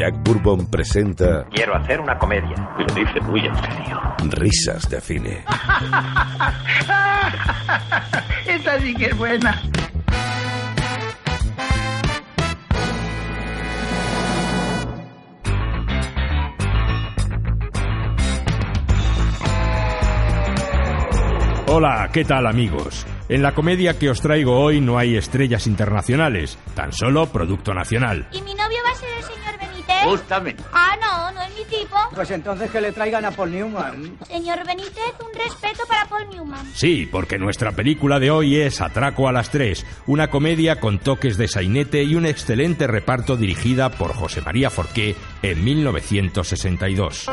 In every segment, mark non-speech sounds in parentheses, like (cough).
Jack Bourbon presenta Quiero hacer una comedia. Y lo dice muy en serio. Risas de Cine. (laughs) Esta sí que es buena. Hola, ¿qué tal amigos? En la comedia que os traigo hoy no hay estrellas internacionales, tan solo producto nacional. ¿Y mi novio va a ser el señor Benítez? Justamente. Ah, no, no es mi tipo. Pues entonces que le traigan a Paul Newman. Señor Benítez, un respeto para Paul Newman. Sí, porque nuestra película de hoy es Atraco a las tres, una comedia con toques de sainete y un excelente reparto dirigida por José María Forqué en 1962.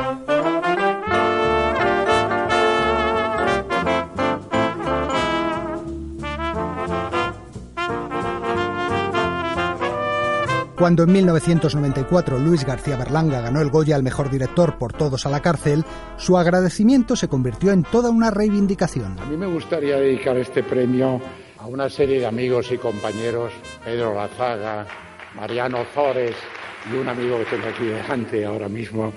Cuando en 1994 Luis García Berlanga ganó el Goya al mejor director por Todos a la cárcel, su agradecimiento se convirtió en toda una reivindicación. A mí me gustaría dedicar este premio a una serie de amigos y compañeros, Pedro Lazaga, Mariano Zores y un amigo que tengo aquí delante ahora mismo,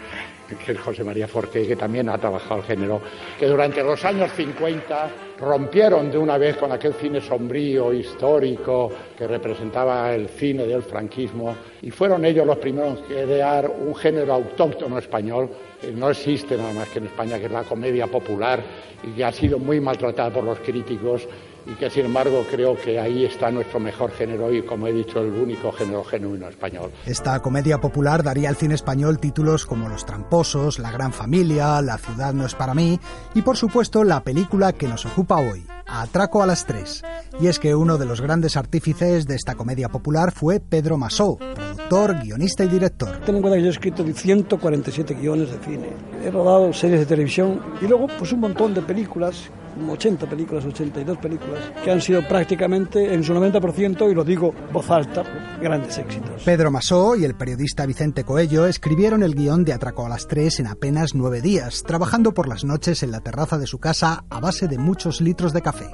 que es José María Forqué, que también ha trabajado el género, que durante los años 50 rompieron de una vez con aquel cine sombrío, histórico, que representaba el cine del franquismo, y fueron ellos los primeros en crear un género autóctono español que no existe nada más que en España, que es la comedia popular, y que ha sido muy maltratada por los críticos y que sin embargo creo que ahí está nuestro mejor género y como he dicho el único género genuino español. Esta comedia popular daría al cine español títulos como Los tramposos, La gran familia, La ciudad no es para mí y por supuesto la película que nos ocupa hoy, Atraco a las tres. Y es que uno de los grandes artífices de esta comedia popular fue Pedro Masó, productor, guionista y director. Ten en cuenta que yo he escrito 147 guiones de cine, he rodado series de televisión y luego pues un montón de películas 80 películas, 82 películas, que han sido prácticamente en su 90%, y lo digo voz alta, grandes éxitos. Pedro Masó y el periodista Vicente Coello escribieron el guion de Atraco a las tres en apenas nueve días, trabajando por las noches en la terraza de su casa a base de muchos litros de café.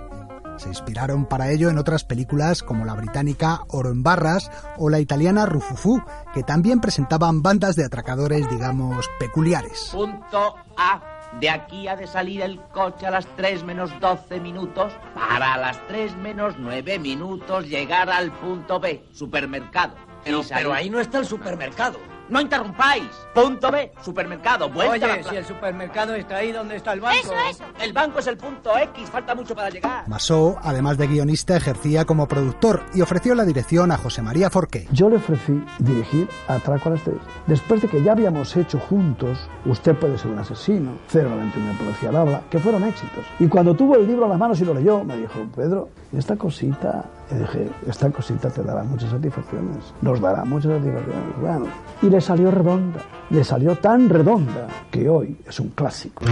Se inspiraron para ello en otras películas como la británica Oro en Barras o la italiana Rufufú, que también presentaban bandas de atracadores, digamos, peculiares. Punto A. De aquí ha de salir el coche a las 3 menos 12 minutos para a las 3 menos 9 minutos llegar al punto B, supermercado. Pero, pero ahí no está el supermercado. No interrumpáis. Punto B, supermercado. Vuelta a la Oye, si el supermercado está ahí, ¿dónde está el banco? Eso, eso. El banco es el punto X, falta mucho para llegar. Masó, además de guionista, ejercía como productor y ofreció la dirección a José María Forqué. Yo le ofrecí dirigir Atraco a las tres. Después de que ya habíamos hecho juntos Usted puede ser un asesino, 091 policía al habla, que fueron éxitos. Y cuando tuvo el libro a las manos y lo leyó, me dijo, Pedro, esta cosita, y dije, esta cosita te dará muchas satisfacciones, nos dará muchas satisfacciones. Bueno, y le salió redonda, le salió tan redonda que hoy es un clásico.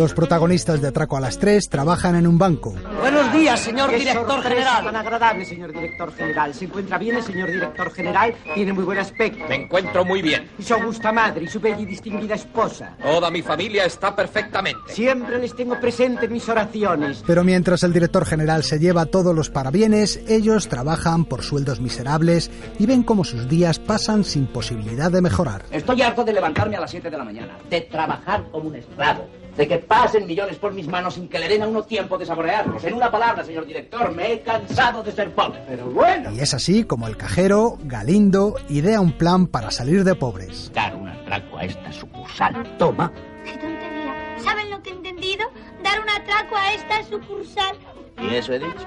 Los protagonistas de Atraco a las tres trabajan en un banco. Buenos días, señor director general. Tan agradable, señor director general. ¿Se encuentra bien el señor director general? Tiene muy buen aspecto. Me encuentro muy bien. Y su augusta madre y su bella y distinguida esposa. Toda mi familia está perfectamente. Siempre les tengo presente en mis oraciones. Pero mientras el director general se lleva todos los parabienes, ellos trabajan por sueldos miserables y ven cómo sus días pasan sin posibilidad de mejorar. Estoy harto de levantarme a las 7 de la mañana, de trabajar como un esclavo, de que pasen millones por mis manos sin que le den a uno tiempo de saborearlos. En una palabra, señor director, me he cansado de ser pobre. Pero bueno. Y es así como el cajero, Galindo, idea un plan para salir de pobres. Dar un atraco a esta sucursal. Toma. ¡Qué tontería! ¿Saben lo que he entendido? Dar un atraco a esta sucursal. ¿Y eso he dicho?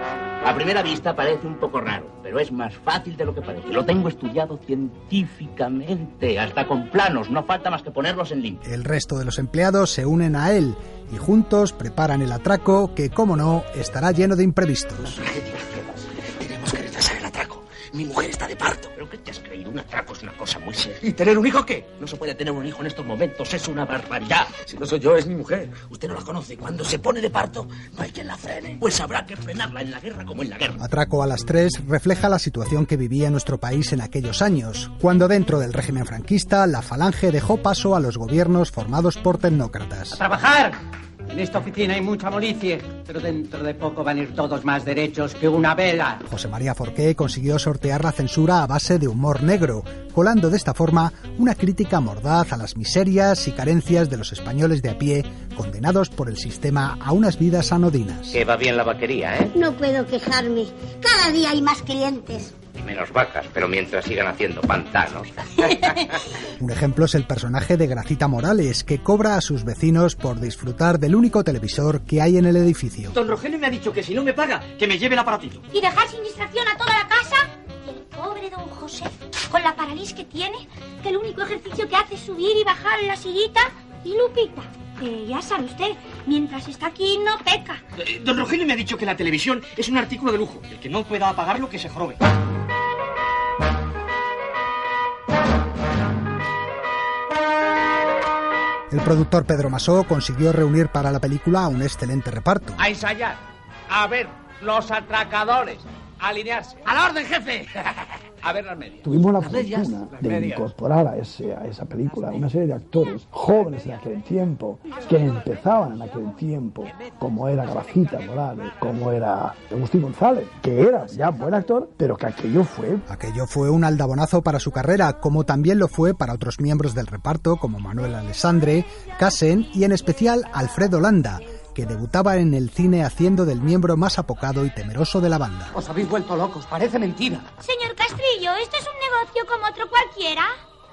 A primera vista parece un poco raro, pero es más fácil de lo que parece. Lo tengo estudiado científicamente, hasta con planos. No falta más que ponerlos en limpio. El resto de los empleados se unen a él y juntos preparan el atraco que, como no, estará lleno de imprevistos. Tenemos que retrasar el atraco. Mi mujer está de parto. ¿Pero qué te has creído? Un atraco es una cosa muy seria. ¿Y tener un hijo qué? No se puede tener un hijo en estos momentos, es una barbaridad. Si no soy yo, es mi mujer. Usted no la conoce. Cuando se pone de parto, no hay quien la frene. Pues habrá que frenarla en la guerra como en la guerra. Atraco a las tres refleja la situación que vivía nuestro país en aquellos años, cuando dentro del régimen franquista la falange dejó paso a los gobiernos formados por tecnócratas. ¡Trabajar! En esta oficina hay mucha molicie, pero dentro de poco van a ir todos más derechos que una vela. José María Forqué consiguió sortear la censura a base de humor negro, colando de esta forma una crítica mordaz a las miserias y carencias de los españoles de a pie, condenados por el sistema a unas vidas anodinas. Que va bien la vaquería, ¿eh? No puedo quejarme. Cada día hay más clientes. Menos vacas, pero mientras sigan haciendo pantanos. (laughs) Un ejemplo es el personaje de Gracita Morales, que cobra a sus vecinos por disfrutar del único televisor que hay en el edificio. Don Rogelio me ha dicho que si no me paga, que me lleve el aparatito. ¿Y dejar sin distracción a toda la casa? Y el pobre don José, con la parálisis que tiene, que el único ejercicio que hace es subir y bajar la sillita. Y Lupita, que ya sabe usted, mientras está aquí no peca. Eh, don Rogelio me ha dicho que la televisión es un artículo de lujo. El que no pueda pagarlo, que se jorobe. El productor Pedro Masó consiguió reunir para la película un excelente reparto. A ensayar. A ver, los atracadores. Alinearse. ¡A la orden, jefe! (laughs) A ver las medias. Tuvimos la fortuna de incorporar a, ese, a esa película una serie de actores jóvenes en aquel tiempo, que empezaban en aquel tiempo, como era Gracita Morales, como era Agustín González, que era ya buen actor, pero que aquello fue Aquello fue un aldabonazo para su carrera, como también lo fue para otros miembros del reparto como Manuel Alessandre, Casen y en especial Alfredo Landa, que debutaba en el cine haciendo del miembro más apocado y temeroso de la banda. Os habéis vuelto locos, parece mentira. Señor Castrillo, ¿esto es un negocio como otro cualquiera?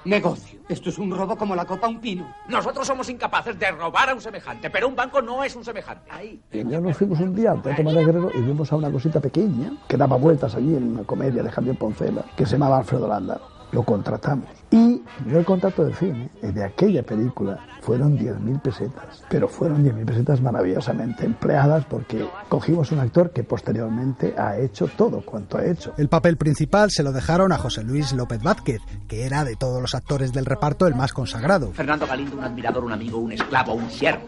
Negocio. Esto es un robo como la copa a un pino. Nosotros somos incapaces de robar a un semejante, pero un banco no es un semejante. Ahí. Y ya nos fuimos un día al Teatro María Guerrero y vimos a una cosita pequeña que daba vueltas allí en una comedia de Javier Poncela que se llamaba Alfredo Landa. Lo contratamos. Y yo el contrato de cine eh, de aquella película fueron 10.000 pesetas. Pero fueron 10.000 pesetas maravillosamente empleadas porque cogimos un actor que posteriormente ha hecho todo cuanto ha hecho. El papel principal se lo dejaron a José Luis López Vázquez, que era de todos los actores del reparto el más consagrado. Fernando Galindo, un admirador, un amigo, un esclavo, un siervo.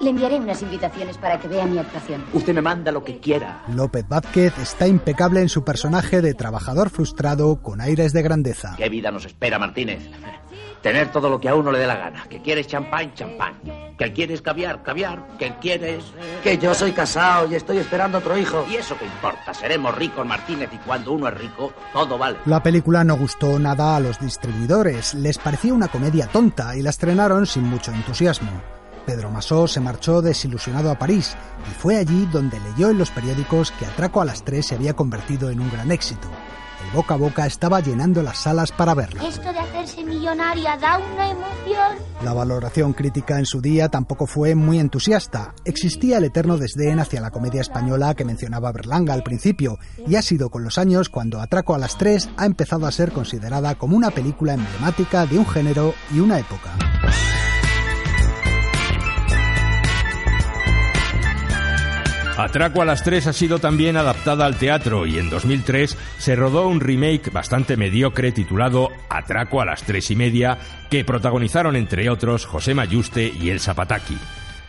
Le enviaré unas invitaciones para que vea mi actuación. Usted me manda lo que quiera. López Vázquez está impecable en su personaje de trabajador frustrado con aires de grandeza. ¿Qué vida nos espera, Martínez? Tener todo lo que a uno le dé la gana. Que quieres champán, champán. Que quieres caviar, caviar. Que quieres... Que yo soy casado y estoy esperando otro hijo. ¿Y eso qué importa? Seremos ricos, Martínez, y cuando uno es rico, todo vale. La película no gustó nada a los distribuidores, les parecía una comedia tonta y la estrenaron sin mucho entusiasmo. Pedro Masó se marchó desilusionado a París y fue allí donde leyó en los periódicos que Atraco a las tres se había convertido en un gran éxito. El boca a boca estaba llenando las salas para verla. Esto de hacerse millonaria da una emoción. La valoración crítica en su día tampoco fue muy entusiasta. Existía el eterno desdén hacia la comedia española que mencionaba Berlanga al principio, y ha sido con los años cuando Atraco a las tres ha empezado a ser considerada como una película emblemática de un género y una época. Atraco a las tres ha sido también adaptada al teatro y en 2003 se rodó un remake bastante mediocre titulado Atraco a las tres y media que protagonizaron entre otros José Mayuste y El Zapataki.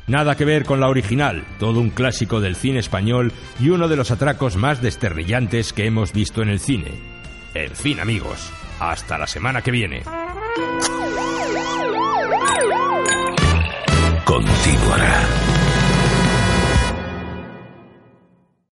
Nada que ver con la original, todo un clásico del cine español y uno de los atracos más desternillantes que hemos visto en el cine. En fin amigos, hasta la semana que viene. Continuará.